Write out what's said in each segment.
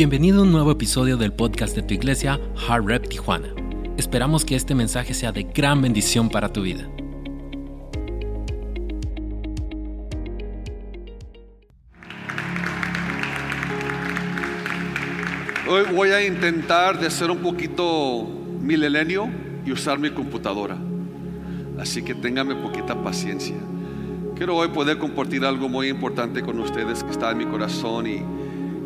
Bienvenido a un nuevo episodio del podcast de tu iglesia, Hard Rep Tijuana. Esperamos que este mensaje sea de gran bendición para tu vida. Hoy voy a intentar de ser un poquito milenio y usar mi computadora. Así que téngame poquita paciencia. Quiero hoy poder compartir algo muy importante con ustedes que está en mi corazón y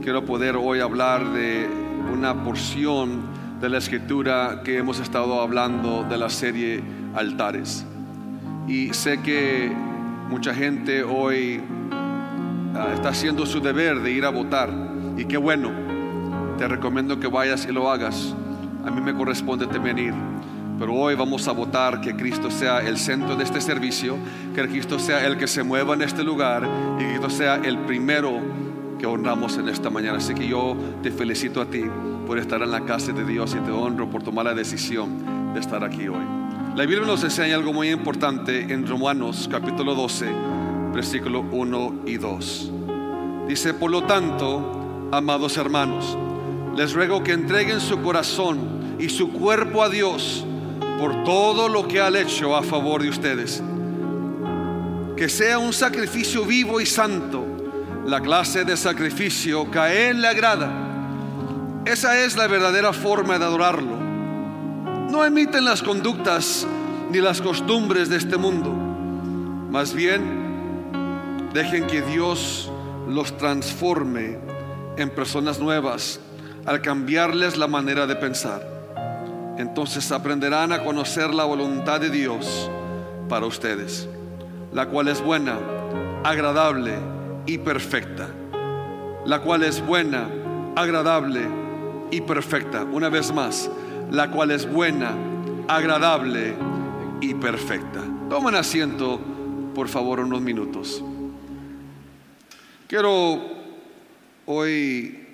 quiero poder hoy hablar de una porción de la escritura que hemos estado hablando de la serie Altares. Y sé que mucha gente hoy ah, está haciendo su deber de ir a votar y qué bueno. Te recomiendo que vayas y lo hagas. A mí me corresponde también ir. Pero hoy vamos a votar que Cristo sea el centro de este servicio, que Cristo sea el que se mueva en este lugar y que Cristo sea el primero que honramos en esta mañana. Así que yo te felicito a ti por estar en la casa de Dios y te honro por tomar la decisión de estar aquí hoy. La Biblia nos enseña algo muy importante en Romanos capítulo 12, versículo 1 y 2. Dice, por lo tanto, amados hermanos, les ruego que entreguen su corazón y su cuerpo a Dios por todo lo que ha hecho a favor de ustedes. Que sea un sacrificio vivo y santo, la clase de sacrificio que a Él le agrada. Esa es la verdadera forma de adorarlo. No emiten las conductas ni las costumbres de este mundo. Más bien, dejen que Dios los transforme en personas nuevas al cambiarles la manera de pensar entonces aprenderán a conocer la voluntad de Dios para ustedes, la cual es buena, agradable y perfecta. La cual es buena, agradable y perfecta. Una vez más, la cual es buena, agradable y perfecta. Tomen asiento, por favor, unos minutos. Quiero hoy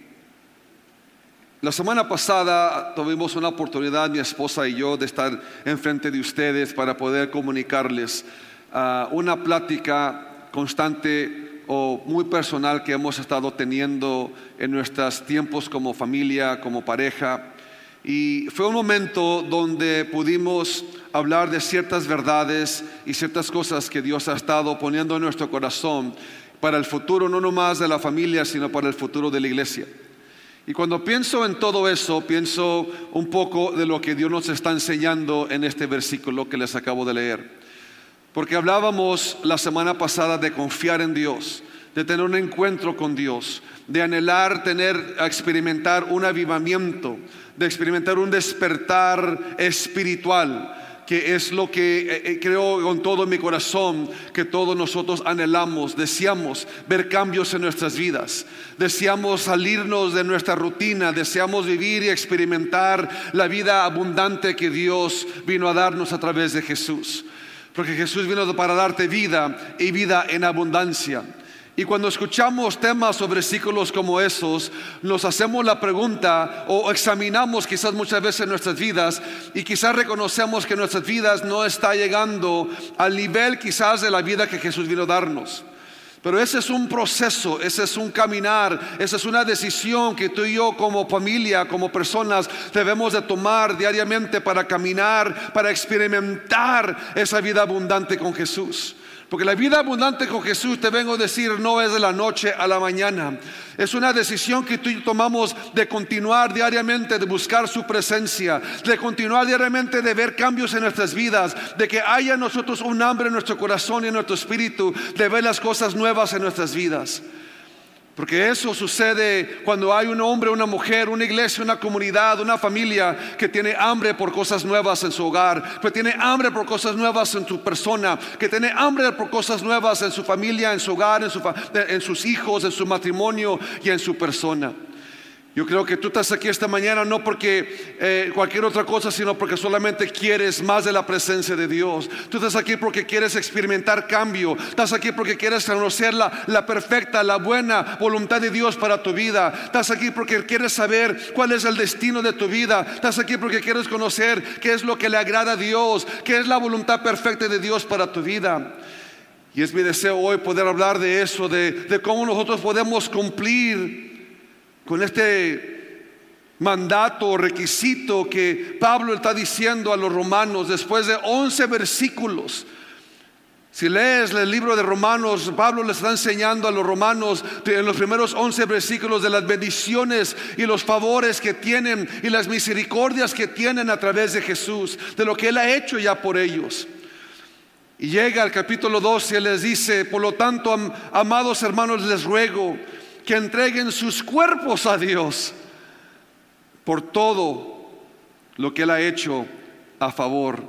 la semana pasada tuvimos una oportunidad, mi esposa y yo, de estar enfrente de ustedes para poder comunicarles ah, una plática constante o muy personal que hemos estado teniendo en nuestros tiempos como familia, como pareja. Y fue un momento donde pudimos hablar de ciertas verdades y ciertas cosas que Dios ha estado poniendo en nuestro corazón para el futuro, no nomás de la familia, sino para el futuro de la iglesia. Y cuando pienso en todo eso, pienso un poco de lo que Dios nos está enseñando en este versículo que les acabo de leer. Porque hablábamos la semana pasada de confiar en Dios, de tener un encuentro con Dios, de anhelar tener, experimentar un avivamiento, de experimentar un despertar espiritual que es lo que eh, eh, creo con todo mi corazón que todos nosotros anhelamos, deseamos ver cambios en nuestras vidas, deseamos salirnos de nuestra rutina, deseamos vivir y experimentar la vida abundante que Dios vino a darnos a través de Jesús. Porque Jesús vino para darte vida y vida en abundancia. Y cuando escuchamos temas o versículos como esos, nos hacemos la pregunta o examinamos quizás muchas veces nuestras vidas y quizás reconocemos que nuestras vidas no está llegando al nivel quizás de la vida que Jesús vino a darnos. Pero ese es un proceso, ese es un caminar, esa es una decisión que tú y yo como familia, como personas debemos de tomar diariamente para caminar, para experimentar esa vida abundante con Jesús. Porque la vida abundante con Jesús, te vengo a decir, no es de la noche a la mañana. Es una decisión que tú y tomamos de continuar diariamente, de buscar su presencia, de continuar diariamente, de ver cambios en nuestras vidas, de que haya en nosotros un hambre en nuestro corazón y en nuestro espíritu, de ver las cosas nuevas en nuestras vidas. Porque eso sucede cuando hay un hombre, una mujer, una iglesia, una comunidad, una familia que tiene hambre por cosas nuevas en su hogar, que tiene hambre por cosas nuevas en su persona, que tiene hambre por cosas nuevas en su familia, en su hogar, en, en sus hijos, en su matrimonio y en su persona. Yo creo que tú estás aquí esta mañana no porque eh, cualquier otra cosa, sino porque solamente quieres más de la presencia de Dios. Tú estás aquí porque quieres experimentar cambio. Estás aquí porque quieres conocer la, la perfecta, la buena voluntad de Dios para tu vida. Estás aquí porque quieres saber cuál es el destino de tu vida. Estás aquí porque quieres conocer qué es lo que le agrada a Dios, qué es la voluntad perfecta de Dios para tu vida. Y es mi deseo hoy poder hablar de eso, de, de cómo nosotros podemos cumplir con este mandato o requisito que Pablo está diciendo a los romanos después de 11 versículos. Si lees el libro de Romanos, Pablo le está enseñando a los romanos en los primeros 11 versículos de las bendiciones y los favores que tienen y las misericordias que tienen a través de Jesús, de lo que Él ha hecho ya por ellos. Y llega al capítulo 12 y les dice, por lo tanto, amados hermanos, les ruego que entreguen sus cuerpos a Dios por todo lo que Él ha hecho a favor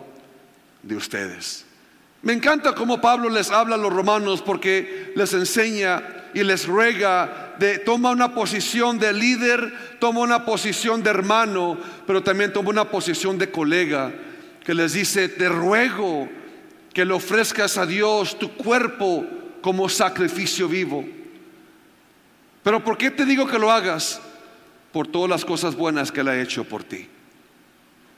de ustedes. Me encanta cómo Pablo les habla a los romanos porque les enseña y les ruega de toma una posición de líder, toma una posición de hermano, pero también toma una posición de colega que les dice, te ruego que le ofrezcas a Dios tu cuerpo como sacrificio vivo. Pero ¿por qué te digo que lo hagas? Por todas las cosas buenas que Él ha hecho por ti.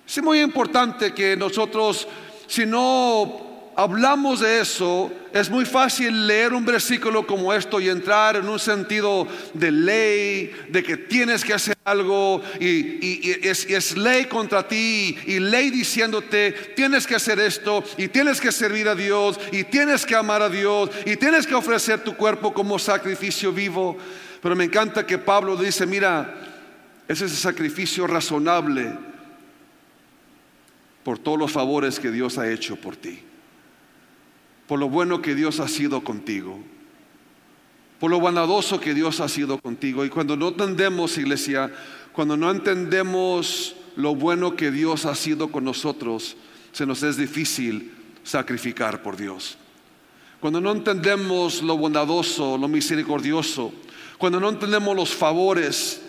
Es muy importante que nosotros, si no hablamos de eso, es muy fácil leer un versículo como esto y entrar en un sentido de ley, de que tienes que hacer algo y, es, ley contra ti y ley diciéndote, tienes que hacer esto y tienes que servir a Dios y tienes que amar a Dios y tienes que ofrecer tu cuerpo como sacrificio vivo. Pero me encanta que Pablo dice, mira, ese es el sacrificio razonable por todos los favores que Dios ha hecho por ti por lo bueno que Dios ha sido contigo, por lo bondadoso que Dios ha sido contigo. Y cuando no entendemos, iglesia, cuando no entendemos lo bueno que Dios ha sido con nosotros, se nos es difícil sacrificar por Dios. Cuando no entendemos lo bondadoso, lo misericordioso, cuando no entendemos los favores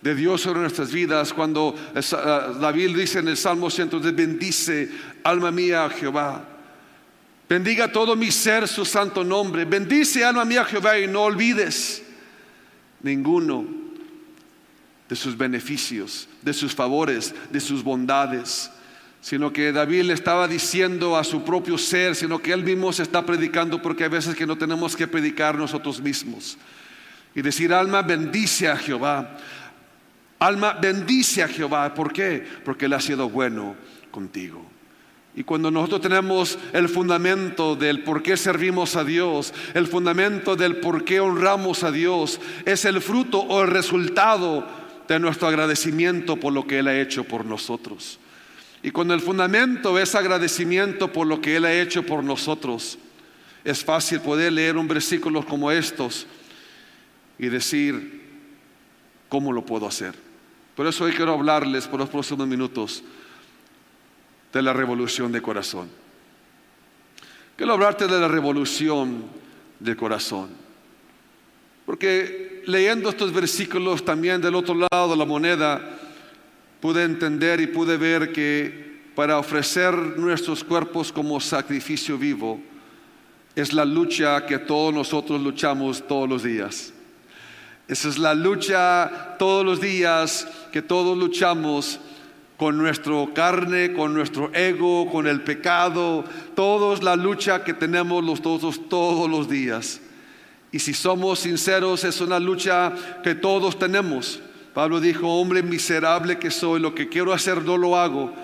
de Dios sobre nuestras vidas. Cuando ah, David dice en el Salmo 103, bendice alma mía a Jehová. Bendiga todo mi ser su santo nombre. Bendice alma mía Jehová y no olvides ninguno de sus beneficios, de sus favores, de sus bondades. Sino que David le estaba diciendo a su propio ser, sino que él mismo se está predicando porque hay veces que no tenemos que predicar nosotros mismos. Y decir, alma, bendice a Jehová. Alma, bendice a Jehová. ¿Por qué? Porque Él ha sido bueno contigo. Y cuando nosotros tenemos el fundamento del por qué servimos a Dios, el fundamento del por qué honramos a Dios, es el fruto o el resultado de nuestro agradecimiento por lo que Él ha hecho por nosotros. Y cuando el fundamento es agradecimiento por lo que Él ha hecho por nosotros, es fácil poder leer un versículo como estos y decir, ¿cómo lo puedo hacer? Por eso hoy quiero hablarles por los próximos minutos de la revolución de corazón. Quiero hablarte de la revolución de corazón. Porque leyendo estos versículos también del otro lado de la moneda, pude entender y pude ver que para ofrecer nuestros cuerpos como sacrificio vivo es la lucha que todos nosotros luchamos todos los días. Esa es la lucha todos los días que todos luchamos con nuestro carne, con nuestro ego, con el pecado. Todos la lucha que tenemos los todos todos los días. Y si somos sinceros, es una lucha que todos tenemos. Pablo dijo, hombre miserable que soy, lo que quiero hacer no lo hago.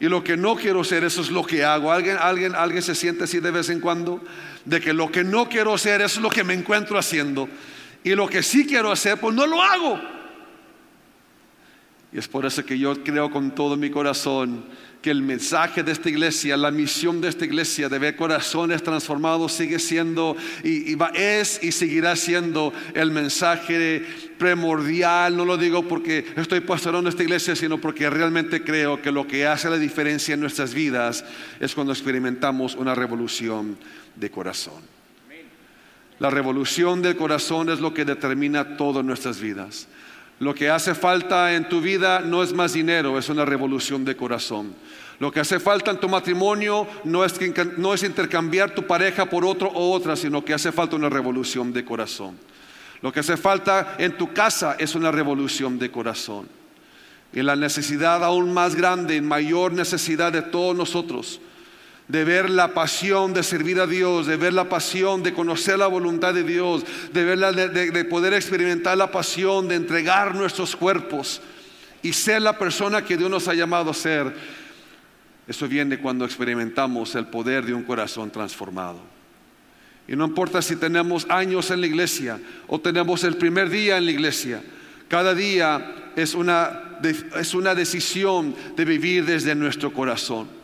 Y lo que no quiero hacer, eso es lo que hago. ¿Alguien, alguien, alguien se siente así de vez en cuando? De que lo que no quiero hacer, es lo que me encuentro haciendo. Y lo que sí quiero hacer, pues no lo hago. Y es por eso que yo creo con todo mi corazón que el mensaje de esta iglesia, la misión de esta iglesia de ver corazones transformados sigue siendo y, es y seguirá siendo el mensaje primordial. No lo digo porque estoy pastorando esta iglesia, sino porque realmente creo que lo que hace la diferencia en nuestras vidas es cuando experimentamos una revolución de corazón. La revolución del corazón es lo que determina todo en nuestras vidas. Lo que hace falta en tu vida no es más dinero, es una revolución de corazón. Lo que hace falta en tu matrimonio no es, no es intercambiar tu pareja por otro o otra, sino que hace falta una revolución de corazón. Lo que hace falta en tu casa es una revolución de corazón. Y la necesidad aún más grande y mayor necesidad de todos nosotros de ver la pasión de servir a Dios, de ver la pasión de conocer la voluntad de Dios, de, ver de, poder experimentar la pasión de entregar nuestros cuerpos y ser la persona que Dios nos ha llamado a ser. Eso viene cuando experimentamos el poder de un corazón transformado. Y no importa si tenemos años en la iglesia o tenemos el primer día en la iglesia, cada día es una, es una decisión de vivir desde nuestro corazón.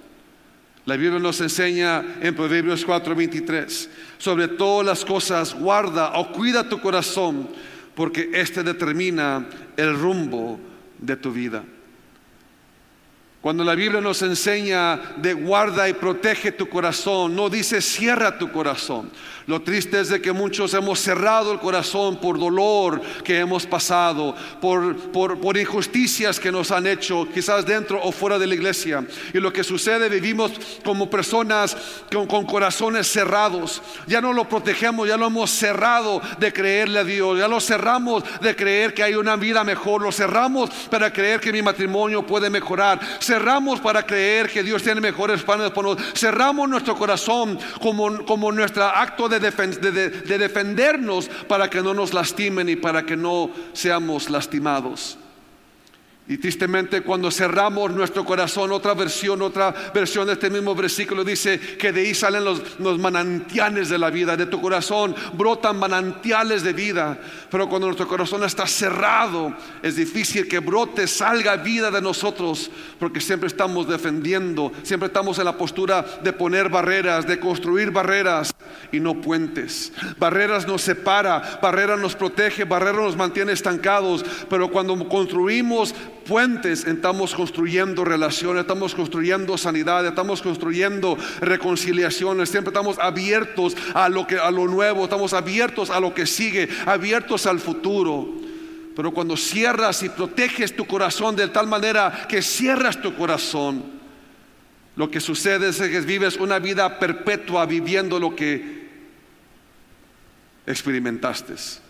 La Biblia nos enseña en Proverbios 4:23, sobre todas las cosas guarda o cuida tu corazón, porque este determina el rumbo de tu vida. Cuando la Biblia nos enseña de guarda y protege tu corazón, no dice cierra tu corazón. Lo triste es de que muchos hemos cerrado el corazón por dolor que hemos pasado, por, por, injusticias que nos han hecho, quizás dentro o fuera de la iglesia. Y lo que sucede, vivimos como personas con, corazones cerrados. Ya no lo protegemos, ya lo hemos cerrado de creerle a Dios, ya lo cerramos de creer que hay una vida mejor, lo cerramos para creer que mi matrimonio puede mejorar, cerramos para creer que Dios tiene mejores planes para nosotros, cerramos nuestro corazón como, como nuestro acto de de, defendernos para que no nos lastimen y para que no seamos lastimados. Y tristemente cuando cerramos nuestro corazón, otra versión, otra versión de este mismo versículo dice que de ahí salen los, los, manantiales de la vida, de tu corazón brotan manantiales de vida, pero cuando nuestro corazón está cerrado, es difícil que brote, salga vida de nosotros, porque siempre estamos defendiendo, siempre estamos en la postura de poner barreras, de construir barreras y no puentes. Barreras nos separa, barreras nos protege, barreras nos mantiene estancados, pero cuando construimos puentes, estamos construyendo relaciones, estamos construyendo sanidad, estamos construyendo reconciliaciones, siempre estamos abiertos a lo a lo nuevo, estamos abiertos a lo que sigue, abiertos al futuro. Pero cuando cierras y proteges tu corazón de tal manera que cierras tu corazón, lo que sucede es que vives una vida perpetua viviendo lo que experimentaste.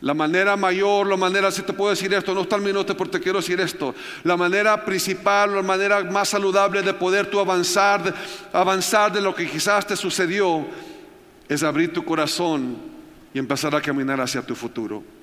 La manera mayor, la manera, si te puedo decir esto, no está el minuto porque te quiero decir esto. La manera principal, la manera más saludable de poder tú avanzar, avanzar de lo que quizás te sucedió, es abrir tu corazón y empezar a caminar hacia tu futuro.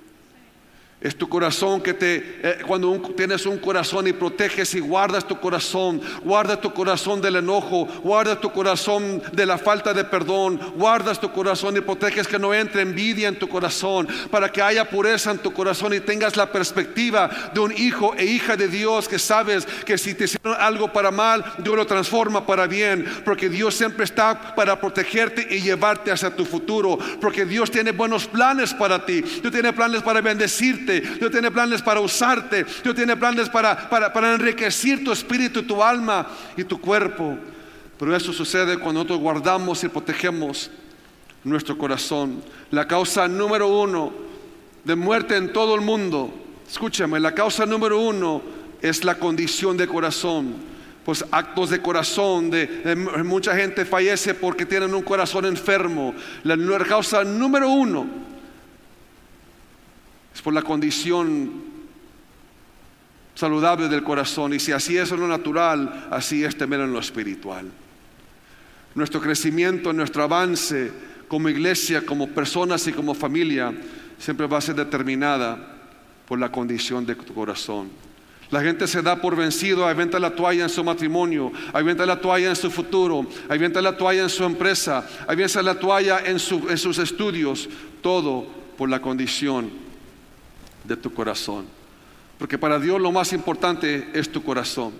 Es tu corazón que te, eh, cuando tienes un corazón y proteges y guardas tu corazón, guarda tu corazón del enojo, guarda tu corazón de la falta de perdón, guardas tu corazón y proteges que no entre envidia en tu corazón, para que haya pureza en tu corazón y tengas la perspectiva de un hijo e hija de Dios que sabes que si te hicieron algo para mal, Dios lo transforma para bien, porque Dios siempre está para protegerte y llevarte hacia tu futuro, porque Dios tiene buenos planes para ti, Dios tiene planes para bendecirte Dios tiene planes para usarte, Dios tiene planes para, para, enriquecer tu espíritu, tu alma y tu cuerpo. Pero eso sucede cuando nosotros guardamos y protegemos nuestro corazón. La causa número uno de muerte en todo el mundo, escúchame, la causa número uno es la condición de corazón. Pues actos de corazón, de, mucha gente fallece porque tienen un corazón enfermo. La, la causa número uno es por la condición saludable del corazón. Y si así es en lo natural, así es también en lo espiritual. Nuestro crecimiento, nuestro avance como iglesia, como personas y como familia, siempre va a ser determinada por la condición de tu corazón. La gente se da por vencido, avienta la toalla en su matrimonio, avienta la toalla en su futuro, avienta la toalla en su empresa, avienta la toalla en, en sus estudios, todo por la condición de tu corazón. Porque para Dios lo más importante es tu corazón.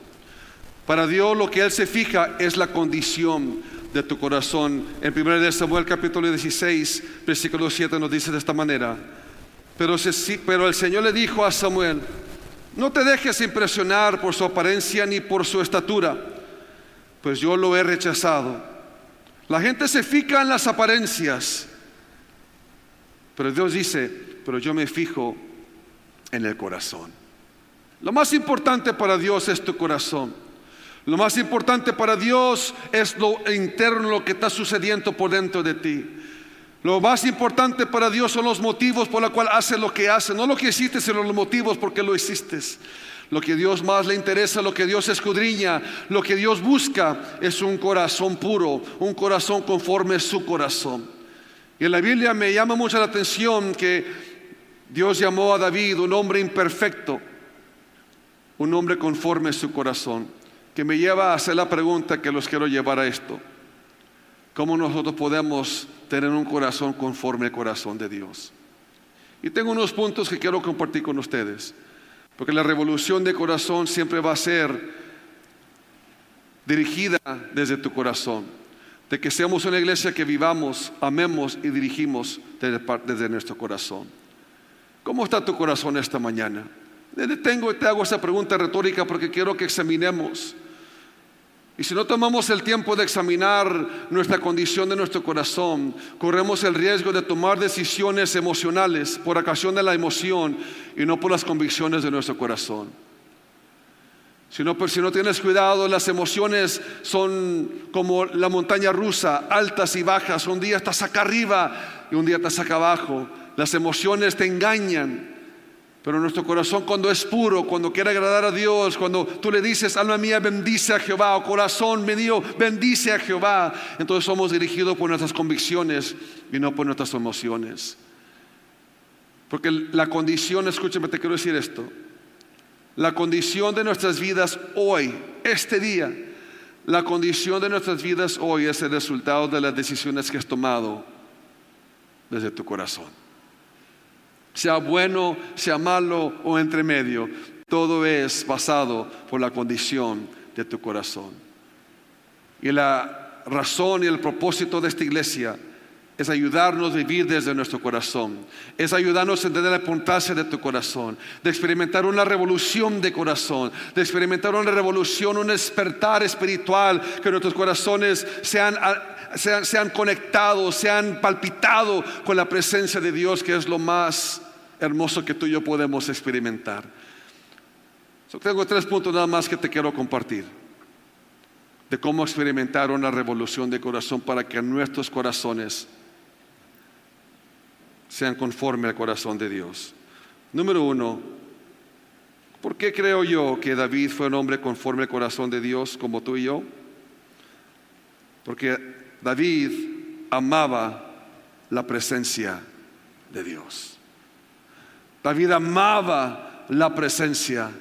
Para Dios lo que Él se fija es la condición de tu corazón. En 1 Samuel capítulo 16, versículo 7 nos dice de esta manera. Pero, pero el Señor le dijo a Samuel, no te dejes impresionar por su apariencia ni por su estatura, pues yo lo he rechazado. La gente se fija en las apariencias, pero Dios dice, pero yo me fijo en el corazón. Lo más importante para Dios es tu corazón. Lo más importante para Dios es lo interno, lo que está sucediendo por dentro de ti. Lo más importante para Dios son los motivos por los cuales hace lo que hace, no lo que hiciste, sino los motivos por qué lo hiciste. Lo que Dios más le interesa, lo que Dios escudriña, lo que Dios busca es un corazón puro, un corazón conforme a su corazón. Y en la Biblia me llama mucho la atención que Dios llamó a David un hombre imperfecto, un hombre conforme a su corazón, que me lleva a hacer la pregunta que los quiero llevar a esto. ¿Cómo nosotros podemos tener un corazón conforme al corazón de Dios? Y tengo unos puntos que quiero compartir con ustedes. Porque la revolución de corazón siempre va a ser dirigida desde tu corazón. De que seamos una iglesia que vivamos, amemos y dirigimos desde, desde nuestro corazón. ¿Cómo está tu corazón esta mañana? Tengo, te hago esa pregunta retórica porque quiero que examinemos y si no tomamos el tiempo de examinar nuestra condición de nuestro corazón, corremos el riesgo de tomar decisiones emocionales por ocasión de la emoción y no por las convicciones de nuestro corazón. Si no, si no tienes cuidado, las emociones son como la montaña rusa, altas y bajas. Un día estás acá arriba y un día estás acá abajo. Las emociones te engañan. Pero nuestro corazón cuando es puro, cuando quiere agradar a Dios, cuando tú le dices, alma mía, bendice a Jehová, o corazón mío, bendice a Jehová, entonces somos dirigidos por nuestras convicciones y no por nuestras emociones. Porque la condición, escúchame, te quiero decir esto, la condición de nuestras vidas hoy, este día, la condición de nuestras vidas hoy es el resultado de las decisiones que has tomado desde tu corazón sea bueno, sea malo o entre medio, todo es basado por la condición de tu corazón. Y la razón y el propósito de esta iglesia es ayudarnos a vivir desde nuestro corazón, es ayudarnos a entender la importancia de tu corazón, de experimentar una revolución de corazón, de experimentar una revolución, un despertar espiritual, que nuestros corazones sean sean, conectados, sean palpitado con la presencia de Dios, que es lo más hermoso que tú y yo podemos experimentar. tengo tres puntos nada más que te quiero compartir de cómo experimentar una revolución de corazón para que nuestros corazones sean conforme al corazón de Dios. Número uno, ¿por qué creo yo que David fue un hombre conforme al corazón de Dios como tú y yo? Porque David amaba la presencia de Dios. David amaba la presencia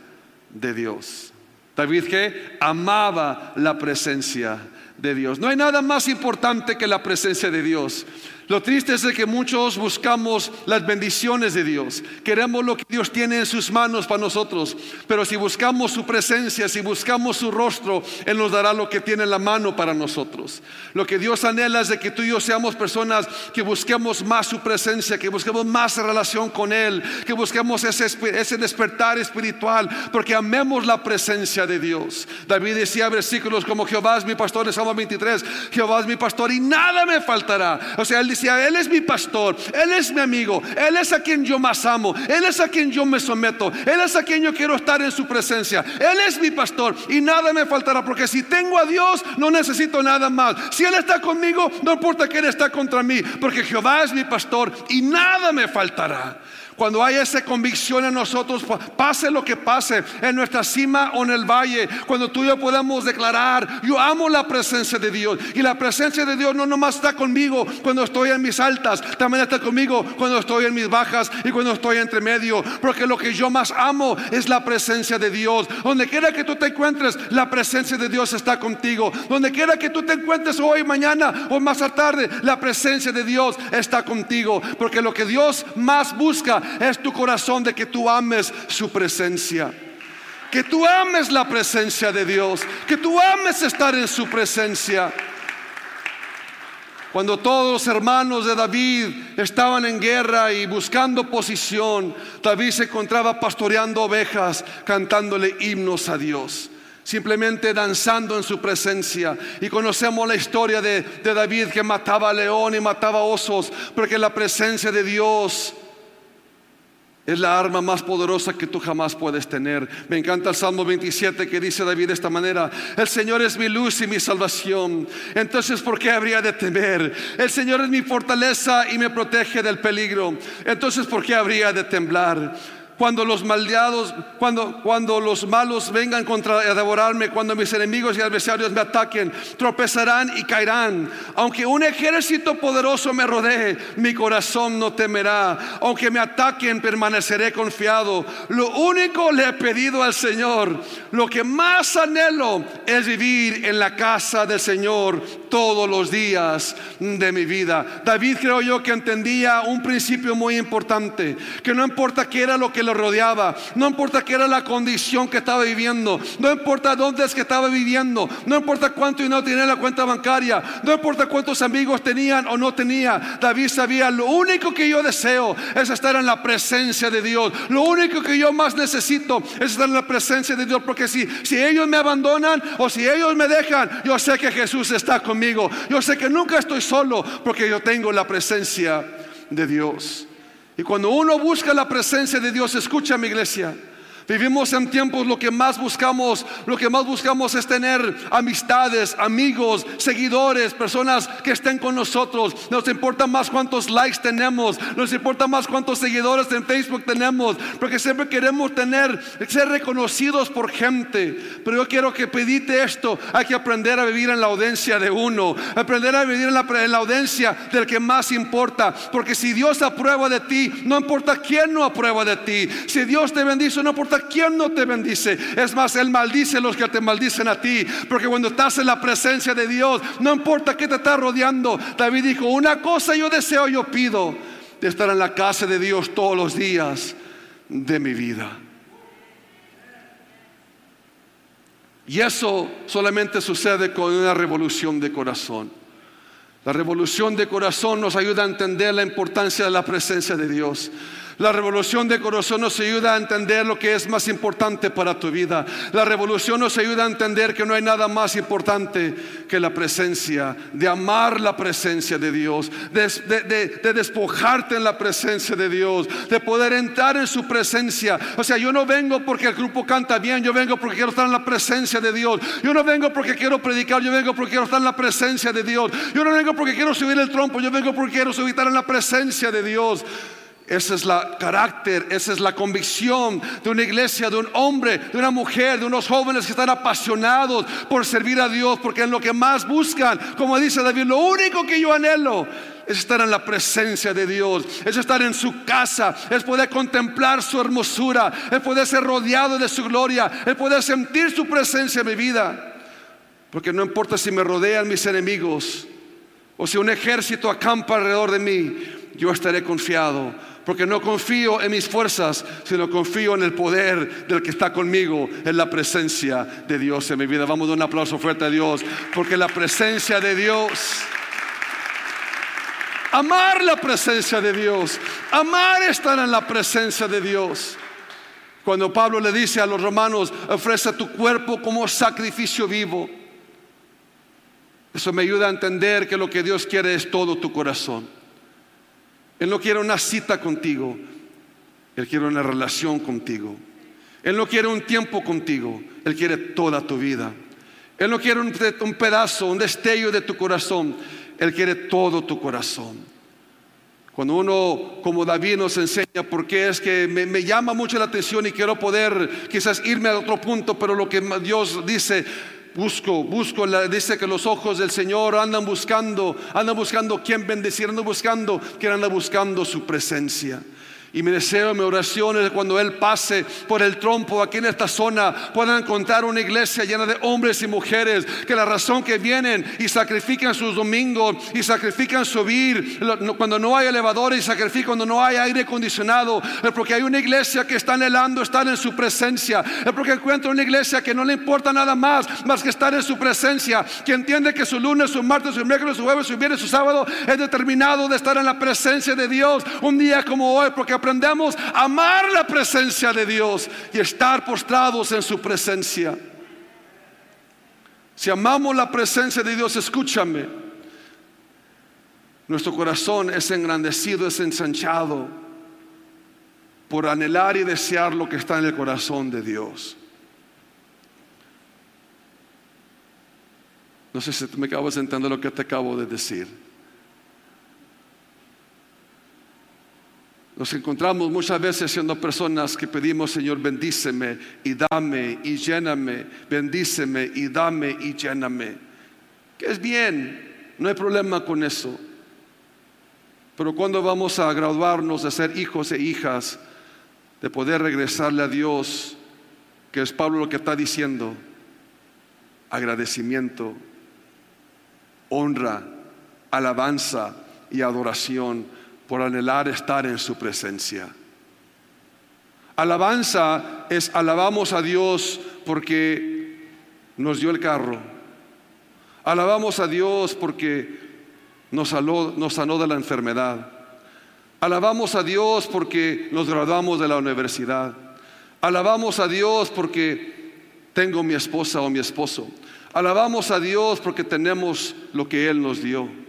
de Dios. David que amaba la presencia de Dios. No hay nada más importante que la presencia de Dios. Lo triste es que muchos buscamos las bendiciones de Dios. Queremos lo que Dios tiene en sus manos para nosotros. Pero si buscamos su presencia, si buscamos su rostro, Él nos dará lo que tiene en la mano para nosotros. Lo que Dios anhela es de que tú y yo seamos personas que busquemos más su presencia, que busquemos más relación con Él, que busquemos ese, despertar espiritual, porque amemos la presencia de Dios. David decía versículos como Jehová es mi pastor, en Salmo 23, Jehová es mi pastor y nada me faltará. O sea, Él decía, Él es mi pastor, Él es mi amigo, Él es a quien yo más amo, Él es a quien yo me someto, Él es a quien yo quiero estar en su presencia, Él es mi pastor y nada me faltará, porque si tengo a Dios no necesito nada más. Si Él está conmigo, no importa que Él está contra mí, porque Jehová es mi pastor y nada me faltará. Cuando hay esa convicción en nosotros, pase lo que pase, en nuestra cima o en el valle, cuando tú y yo podamos declarar, yo amo la presencia de Dios. Y la presencia de Dios no nomás está conmigo cuando estoy en mis altas, también está conmigo cuando estoy en mis bajas y cuando estoy entre medio. Porque lo que yo más amo es la presencia de Dios. Donde quiera que tú te encuentres, la presencia de Dios está contigo. Donde quiera que tú te encuentres hoy, mañana o más tarde, la presencia de Dios está contigo. Porque lo que Dios más busca es tu corazón de que tú ames su presencia. Que tú ames la presencia de Dios. Que tú ames estar en su presencia. Cuando todos los hermanos de David estaban en guerra y buscando posición, David se encontraba pastoreando ovejas, cantándole himnos a Dios simplemente danzando en su presencia. Y conocemos la historia de, David que mataba a león y mataba osos, porque la presencia de Dios es la arma más poderosa que tú jamás puedes tener. Me encanta el Salmo 27 que dice David de esta manera, el Señor es mi luz y mi salvación. Entonces, ¿por qué habría de temer? El Señor es mi fortaleza y me protege del peligro. Entonces, ¿por qué habría de temblar? Cuando los maldeados, cuando, cuando los malos vengan contra a devorarme, cuando mis enemigos y adversarios me ataquen, tropezarán y caerán. Aunque un ejército poderoso me rodee, mi corazón no temerá. Aunque me ataquen, permaneceré confiado. Lo único le he pedido al Señor, lo que más anhelo es vivir en la casa del Señor todos los días de mi vida. David creo yo que entendía un principio muy importante, que no importa qué era lo que lo rodeaba, no importa qué era la condición que estaba viviendo, no importa dónde es que estaba viviendo, no importa cuánto no tenía la cuenta bancaria, no importa cuántos amigos tenían o no tenía, David sabía, lo único que yo deseo es estar en la presencia de Dios, lo único que yo más necesito es estar en la presencia de Dios, porque si, si ellos me abandonan o si ellos me dejan, yo sé que Jesús está conmigo, yo sé que nunca estoy solo, porque yo tengo la presencia de Dios. Y cuando uno busca la presencia de Dios, escucha mi iglesia, Vivimos en tiempos lo que más buscamos, lo que más buscamos es tener amistades, amigos, seguidores, personas que estén con nosotros. Nos importa más cuántos likes tenemos, nos importa más cuántos seguidores en Facebook tenemos, porque siempre queremos tener, ser reconocidos por gente. Pero yo quiero que pedite esto, hay que aprender a vivir en la audiencia de uno, aprender a vivir en la, en la audiencia del que más importa, porque si Dios aprueba de ti, no importa quién no aprueba de ti. Si Dios te bendice, no importa quién no te bendice. Es más, Él maldice a los que te maldicen a ti. Porque cuando estás en la presencia de Dios, no importa qué te está rodeando. David dijo, una cosa yo deseo, yo pido, de estar en la casa de Dios todos los días de mi vida. Y eso solamente sucede con una revolución de corazón. La revolución de corazón nos ayuda a entender la importancia de la presencia de Dios. La revolución de corazón nos ayuda a entender lo que es más importante para tu vida. La revolución nos ayuda a entender que no hay nada más importante que la presencia, de amar la presencia de Dios, de, despojarte en la presencia de Dios, de poder entrar en su presencia. O sea, yo no vengo porque el grupo canta bien, yo vengo porque quiero estar en la presencia de Dios. Yo no vengo porque quiero predicar, yo vengo porque quiero estar en la presencia de Dios. Yo no vengo porque quiero subir el trompo, yo vengo porque quiero subir en la presencia de Dios. Ese es la carácter, esa es la convicción de una iglesia, de un hombre, de una mujer, de unos jóvenes que están apasionados por servir a Dios, porque en lo que más buscan, como dice David, lo único que yo anhelo es estar en la presencia de Dios, es estar en su casa, es poder contemplar su hermosura, es poder ser rodeado de su gloria, es poder sentir su presencia en mi vida. Porque no importa si me rodean mis enemigos o si un ejército acampa alrededor de mí, yo estaré confiado porque no confío en mis fuerzas, sino confío en el poder del que está conmigo, en la presencia de Dios en mi vida. Vamos a dar un aplauso fuerte a Dios, porque la presencia de Dios, amar la presencia de Dios, amar estar en la presencia de Dios. Cuando Pablo le dice a los romanos, ofrece tu cuerpo como sacrificio vivo. Eso me ayuda a entender que lo que Dios quiere es todo tu corazón. Él no quiere una cita contigo, Él quiere una relación contigo. Él no quiere un tiempo contigo, Él quiere toda tu vida. Él no quiere un, pedazo, un destello de tu corazón, Él quiere todo tu corazón. Cuando uno, como David, nos enseña por qué es que me, me, llama mucho la atención y quiero poder quizás irme a otro punto, pero lo que Dios dice, busco, busco, dice que los ojos del Señor andan buscando, andan buscando quién bendecir, andan buscando, que andan buscando su presencia. Y mi deseo, mi oración es cuando Él pase por el trompo aquí en esta zona, puedan encontrar una iglesia llena de hombres y mujeres que la razón que vienen y sacrifican sus domingos y sacrifican subir cuando no hay elevadores y sacrifican cuando no hay aire acondicionado, es porque hay una iglesia que está anhelando estar en su presencia, es porque encuentra una iglesia que no le importa nada más más que estar en su presencia, que entiende que su lunes, su martes, su miércoles, su jueves, su viernes, su sábado es determinado de estar en la presencia de Dios un día como hoy, porque aprendemos a amar la presencia de Dios y estar postrados en su presencia. Si amamos la presencia de Dios, escúchame, nuestro corazón es engrandecido, es ensanchado por anhelar y desear lo que está en el corazón de Dios. No sé si me acabas entender lo que te acabo de decir. Nos encontramos muchas veces siendo personas que pedimos, Señor, bendíceme y dame y lléname, bendíceme y dame y lléname. Que es bien, no hay problema con eso. Pero cuando vamos a graduarnos de ser hijos e hijas, de poder regresarle a Dios, que es Pablo lo que está diciendo, agradecimiento, honra, alabanza y adoración por anhelar estar en su presencia. Alabanza es alabamos a Dios porque nos dio el carro. Alabamos a Dios porque nos sanó, de la enfermedad. Alabamos a Dios porque nos graduamos de la universidad. Alabamos a Dios porque tengo mi esposa o mi esposo. Alabamos a Dios porque tenemos lo que Él nos dio.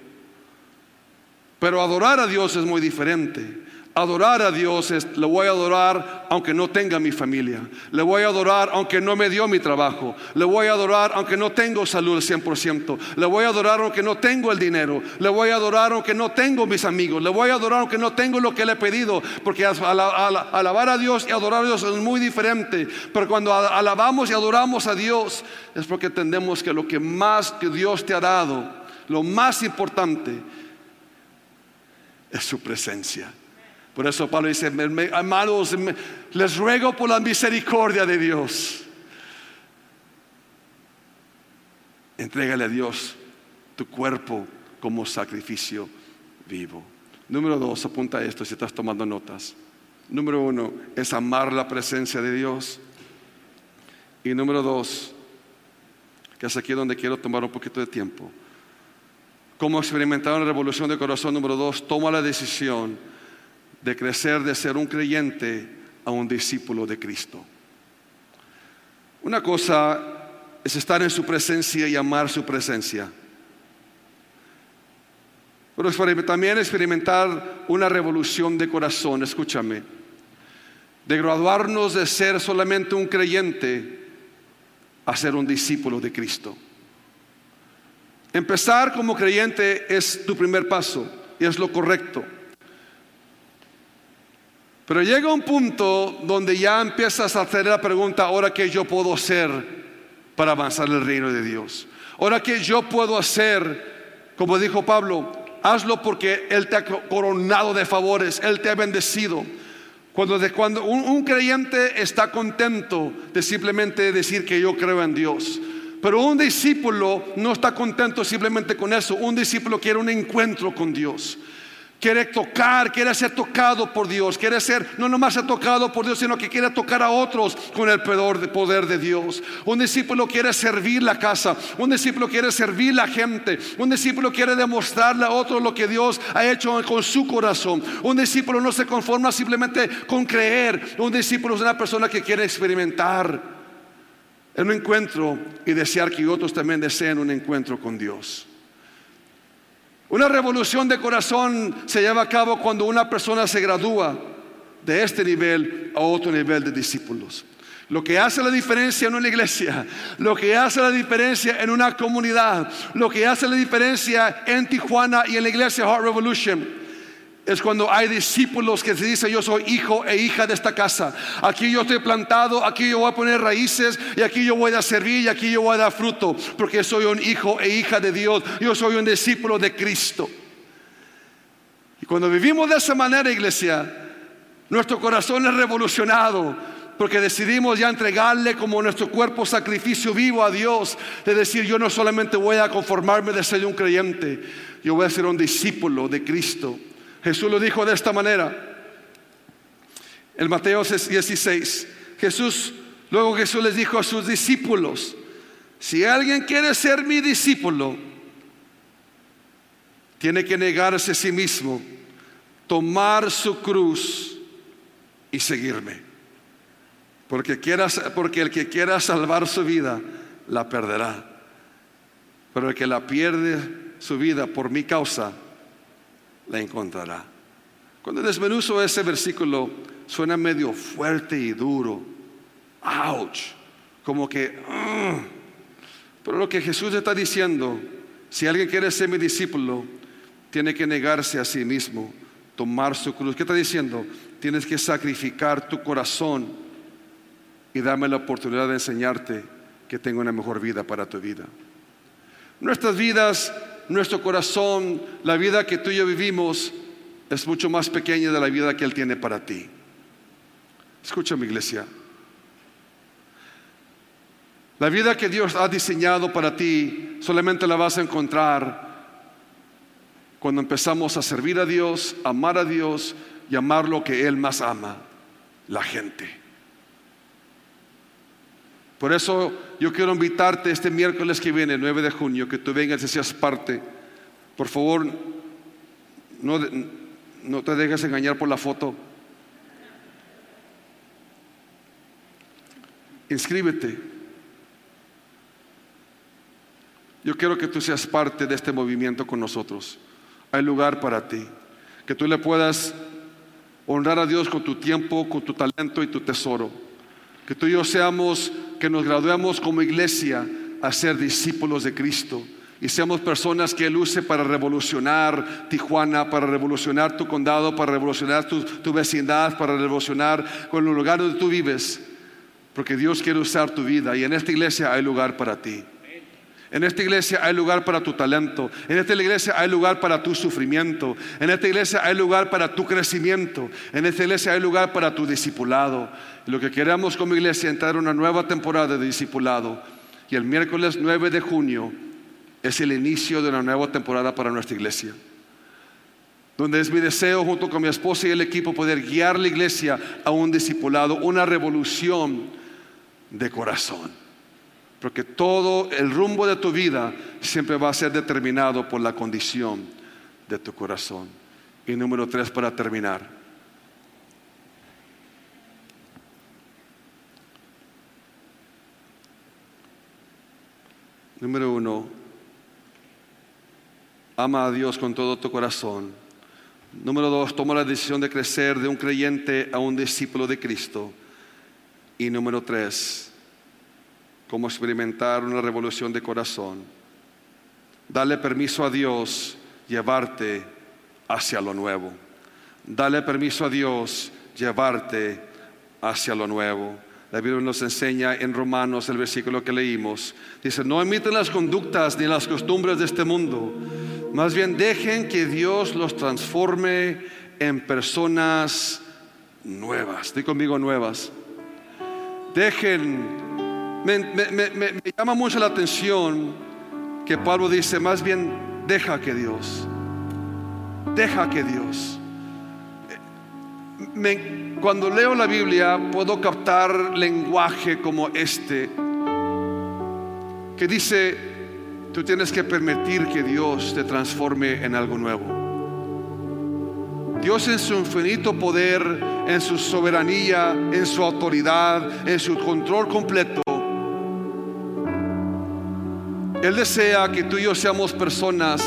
Pero adorar a Dios es muy diferente. Adorar a Dios es, le voy a adorar aunque no tenga mi familia. Le voy a adorar aunque no me dio mi trabajo. Le voy a adorar aunque no tengo salud al 100%. Le voy a adorar aunque no tengo el dinero. Le voy a adorar aunque no tengo mis amigos. Le voy a adorar aunque no tengo lo que le he pedido. Porque alabar a Dios y adorar a Dios es muy diferente. Pero cuando alabamos y adoramos a Dios es porque entendemos que lo que más que Dios te ha dado, lo más importante, es su presencia. Por eso Pablo dice, amados, les ruego por la misericordia de Dios. Entrégale a Dios tu cuerpo como sacrificio vivo. Número dos, apunta esto si estás tomando notas. Número uno es amar la presencia de Dios. Y número dos, que es aquí donde quiero tomar un poquito de tiempo. Como experimentar una revolución de corazón, número dos, toma la decisión de crecer de ser un creyente a un discípulo de Cristo. Una cosa es estar en su presencia y amar su presencia. Pero también experimentar una revolución de corazón, escúchame, de graduarnos de ser solamente un creyente a ser un discípulo de Cristo. Empezar como creyente es tu primer paso y es lo correcto. Pero llega un punto donde ya empiezas a hacer la pregunta, ahora qué yo puedo hacer para avanzar el reino de Dios. Ahora qué yo puedo hacer, como dijo Pablo, hazlo porque Él te ha coronado de favores, Él te ha bendecido. Cuando, cuando un creyente está contento de simplemente decir que yo creo en Dios. Pero un discípulo no está contento simplemente con eso. Un discípulo quiere un encuentro con Dios quiere tocar, quiere ser tocado por Dios, quiere ser no nomás ser tocado por Dios, sino que quiere tocar a otros con el poder de Dios. Un discípulo quiere servir la casa, un discípulo quiere servir la gente, un discípulo quiere demostrarle a otros lo que Dios ha hecho con su corazón. Un discípulo no se conforma simplemente con creer, un discípulo es una persona que quiere experimentar en un encuentro y desear que otros también deseen un encuentro con Dios. Una revolución de corazón se lleva a cabo cuando una persona se gradúa de este nivel a otro nivel de discípulos. Lo que hace la diferencia en una iglesia, lo que hace la diferencia en una comunidad, lo que hace la diferencia en Tijuana y en la iglesia Heart Revolution es cuando hay discípulos que se dicen yo soy hijo e hija de esta casa. Aquí yo estoy plantado, aquí yo voy a poner raíces y aquí yo voy a servir y aquí yo voy a dar fruto porque soy un hijo e hija de Dios. Yo soy un discípulo de Cristo. Y cuando vivimos de esa manera, iglesia, nuestro corazón es revolucionado porque decidimos ya entregarle como nuestro cuerpo sacrificio vivo a Dios, de decir yo no solamente voy a conformarme de ser un creyente, yo voy a ser un discípulo de Cristo. Jesús lo dijo de esta manera. En Mateo 16, Jesús, luego Jesús les dijo a sus discípulos, si alguien quiere ser mi discípulo, tiene que negarse a sí mismo, tomar su cruz y seguirme. Porque, porque el que quiera salvar su vida, la perderá. Pero el que la pierde su vida por mi causa, la encontrará. Cuando desmenuzo ese versículo, suena medio fuerte y duro. Ouch. Como que. Ah". Pero lo que Jesús está diciendo, si alguien quiere ser mi discípulo, tiene que negarse a sí mismo, tomar su cruz. ¿Qué está diciendo? Tienes que sacrificar tu corazón y darme la oportunidad de enseñarte que tengo una mejor vida para tu vida. Nuestras vidas, nuestro corazón, la vida que tú y yo vivimos es mucho más pequeña de la vida que Él tiene para ti. Escucha mi iglesia. La vida que Dios ha diseñado para ti solamente la vas a encontrar cuando empezamos a servir a Dios, amar a Dios y amar lo que Él más ama, la gente. Por eso yo quiero invitarte este miércoles que viene, el 9 de junio, que tú vengas y seas parte. Por favor, no, no te dejes engañar por la foto. Inscríbete. Yo quiero que tú seas parte de este movimiento con nosotros. Hay lugar para ti. Que tú le puedas honrar a Dios con tu tiempo, con tu talento y tu tesoro. Que tú y yo seamos, que nos graduemos como iglesia a ser discípulos de Cristo y seamos personas que Él use para revolucionar Tijuana, para revolucionar tu condado, para revolucionar tu, vecindad, para revolucionar con el lugar donde tú vives. Porque Dios quiere usar tu vida y en esta iglesia hay lugar para ti. En esta iglesia hay lugar para tu talento. En esta iglesia hay lugar para tu sufrimiento. En esta iglesia hay lugar para tu crecimiento. En esta iglesia hay lugar para tu discipulado. Y lo que queremos como iglesia es entrar en una nueva temporada de discipulado. Y el miércoles 9 de junio es el inicio de una nueva temporada para nuestra iglesia. Donde es mi deseo junto con mi esposa y el equipo poder guiar la iglesia a un discipulado, una revolución de corazón. Porque todo el rumbo de tu vida siempre va a ser determinado por la condición de tu corazón. Y número tres, para terminar. Número uno, ama a Dios con todo tu corazón. Número dos, toma la decisión de crecer de un creyente a un discípulo de Cristo. Y número tres, cómo experimentar una revolución de corazón. Dale permiso a Dios llevarte hacia lo nuevo. Dale permiso a Dios llevarte hacia lo nuevo. La Biblia nos enseña en Romanos el versículo que leímos. Dice, no emiten las conductas ni las costumbres de este mundo. Más bien dejen que Dios los transforme en personas nuevas. Estoy conmigo nuevas. Dejen me, llama mucho la atención que Pablo dice, más bien, deja que Dios, deja que Dios. cuando leo la Biblia puedo captar lenguaje como este, que dice, tú tienes que permitir que Dios te transforme en algo nuevo. Dios en su infinito poder, en su soberanía, en su autoridad, en su control completo, él desea que tú y yo seamos personas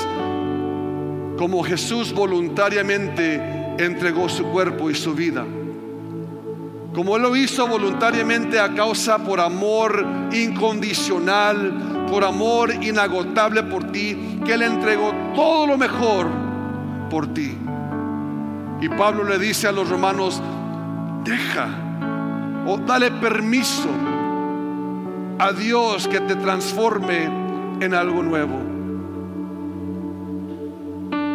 como Jesús voluntariamente entregó su cuerpo y su vida. Como Él lo hizo voluntariamente a causa por amor incondicional, por amor inagotable por ti, que Él entregó todo lo mejor por ti. Y Pablo le dice a los romanos, deja o dale permiso a Dios que te transforme en algo nuevo.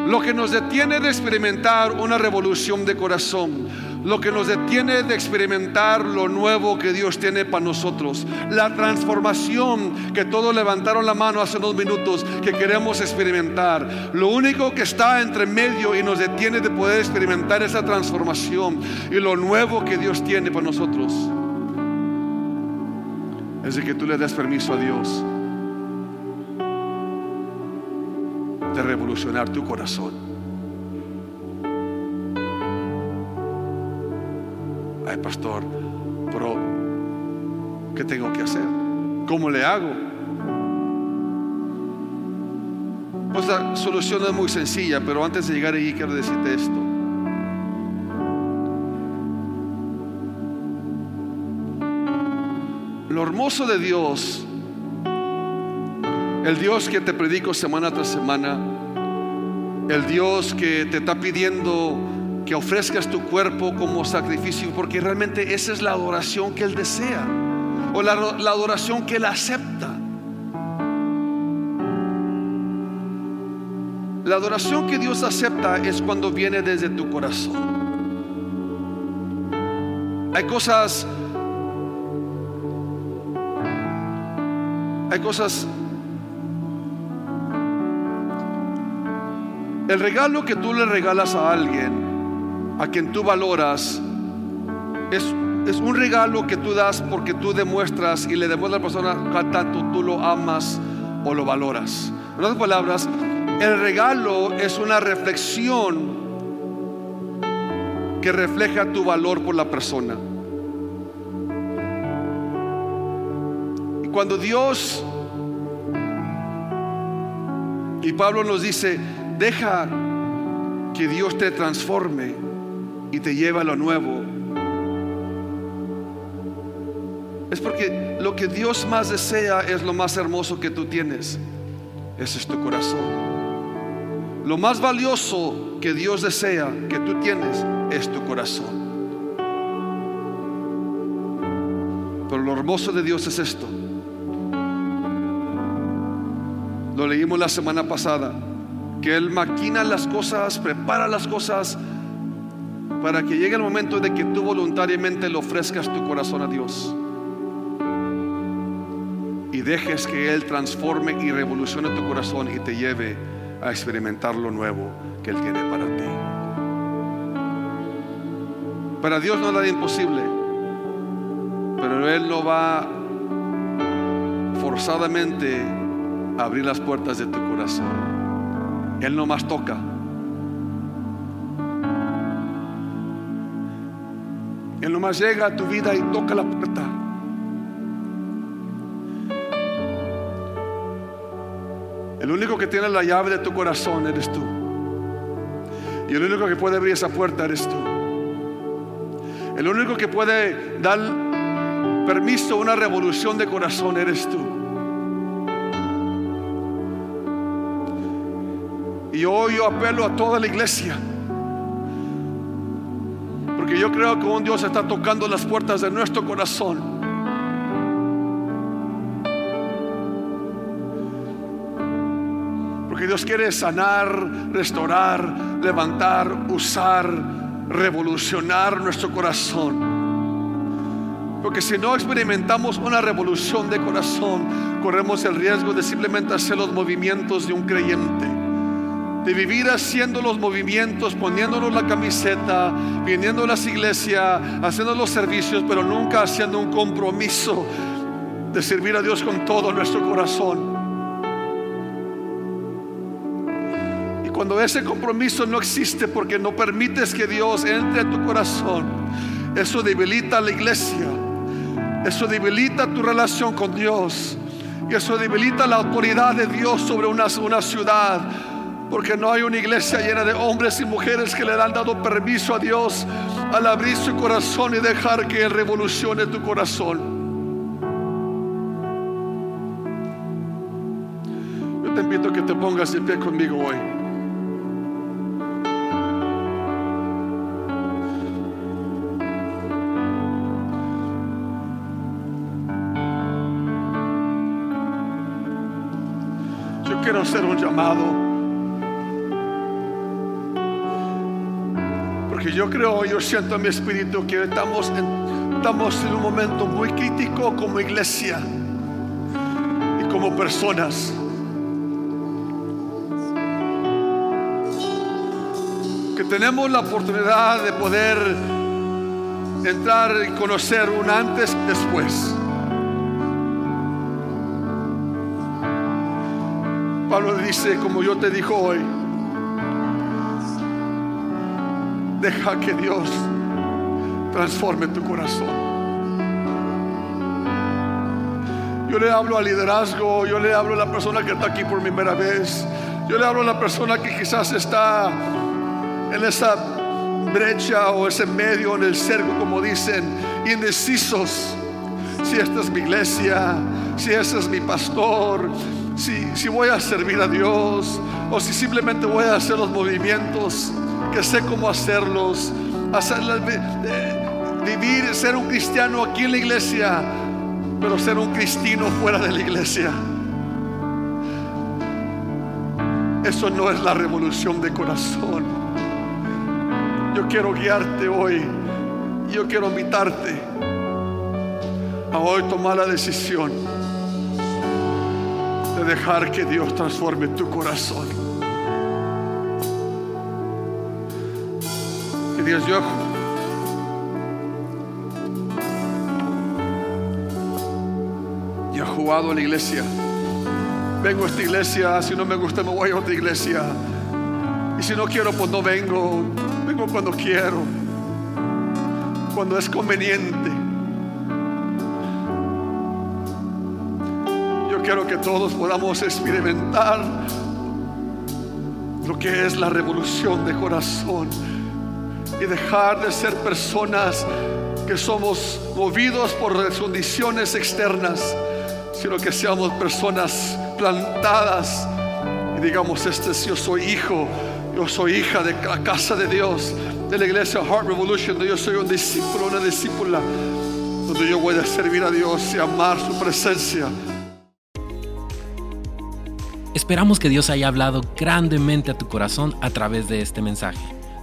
Lo que nos detiene de experimentar una revolución de corazón, lo que nos detiene de experimentar lo nuevo que Dios tiene para nosotros, la transformación que todos levantaron la mano hace unos minutos que queremos experimentar, lo único que está entre medio y nos detiene de poder experimentar esa transformación y lo nuevo que Dios tiene para nosotros, es de que tú le des permiso a Dios de revolucionar tu corazón. Ay, pastor, pero ¿qué tengo que hacer? ¿Cómo le hago? Pues la solución es muy sencilla, pero antes de llegar ahí quiero decirte esto. Lo hermoso de Dios el Dios que te predico semana tras semana, el Dios que te está pidiendo que ofrezcas tu cuerpo como sacrificio, porque realmente esa es la adoración que Él desea, o la, adoración que Él acepta. La adoración que Dios acepta es cuando viene desde tu corazón. Hay cosas, hay cosas El regalo que tú le regalas a alguien, a quien tú valoras, es, es, un regalo que tú das porque tú demuestras y le demuestras a la persona tanto tú lo amas o lo valoras. En otras palabras, el regalo es una reflexión que refleja tu valor por la persona. Y cuando Dios, y Pablo nos dice, Deja que Dios te transforme y te lleve a lo nuevo. Es porque lo que Dios más desea es lo más hermoso que tú tienes. Ese es tu corazón. Lo más valioso que Dios desea que tú tienes es tu corazón. Pero lo hermoso de Dios es esto. Lo leímos la semana pasada que Él maquina las cosas, prepara las cosas para que llegue el momento de que tú voluntariamente le ofrezcas tu corazón a Dios y dejes que Él transforme y revolucione tu corazón y te lleve a experimentar lo nuevo que Él tiene para ti. Para Dios no nada imposible, pero Él no va forzadamente a abrir las puertas de tu corazón. Él no más toca. Él nomás llega a tu vida y toca la puerta. El único que tiene la llave de tu corazón eres tú. Y el único que puede abrir esa puerta eres tú. El único que puede dar permiso a una revolución de corazón eres tú. Y hoy yo apelo a toda la iglesia. Porque yo creo que un Dios está tocando las puertas de nuestro corazón. Porque Dios quiere sanar, restaurar, levantar, usar, revolucionar nuestro corazón. Porque si no experimentamos una revolución de corazón, corremos el riesgo de simplemente hacer los movimientos de un creyente de vivir haciendo los movimientos, poniéndonos la camiseta, viniendo a las iglesias, haciendo los servicios, pero nunca haciendo un compromiso de servir a Dios con todo nuestro corazón. Y cuando ese compromiso no existe porque no permites que Dios entre a tu corazón, eso debilita la iglesia, eso debilita tu relación con Dios, y eso debilita la autoridad de Dios sobre una, una ciudad porque no hay una iglesia llena de hombres y mujeres que le han dado permiso a Dios al abrir su corazón y dejar que Él revolucione tu corazón. Yo te invito a que te pongas de pie conmigo hoy. Yo quiero hacer un llamado. Yo creo, yo siento en mi espíritu que estamos en, estamos en un momento muy crítico como iglesia y como personas. Que tenemos la oportunidad de poder entrar y conocer un antes y después. Pablo dice, como yo te dijo hoy, Deja que Dios transforme tu corazón. Yo le hablo al liderazgo, yo le hablo a la persona que está aquí por primera vez, yo le hablo a la persona que quizás está en esa brecha o ese medio en el cerco, como dicen, indecisos. Si esta es mi iglesia, si ese es mi pastor, si, si voy a servir a Dios o si simplemente voy a hacer los movimientos que sé cómo hacerlos, hacerlas vivir, ser un cristiano aquí en la iglesia, pero ser un cristino fuera de la iglesia. Eso no es la revolución de corazón. Yo quiero guiarte hoy. Yo quiero invitarte a hoy tomar la decisión de dejar que Dios transforme tu corazón. Dios yo yo he jugado en la iglesia vengo a esta iglesia, si no me gusta me voy a otra iglesia. Y si no quiero, pues no vengo. Vengo cuando quiero, cuando es conveniente. Yo quiero que todos podamos experimentar lo que es la revolución de corazón y dejar de ser personas que somos movidos por condiciones externas, sino que seamos personas plantadas y digamos, este es, yo soy hijo, yo soy hija de la casa de Dios, de la iglesia Heart Revolution, donde yo soy un discípulo, una discípula, donde yo voy a servir a Dios y amar su presencia. Esperamos que Dios haya hablado grandemente a tu corazón a través de este mensaje.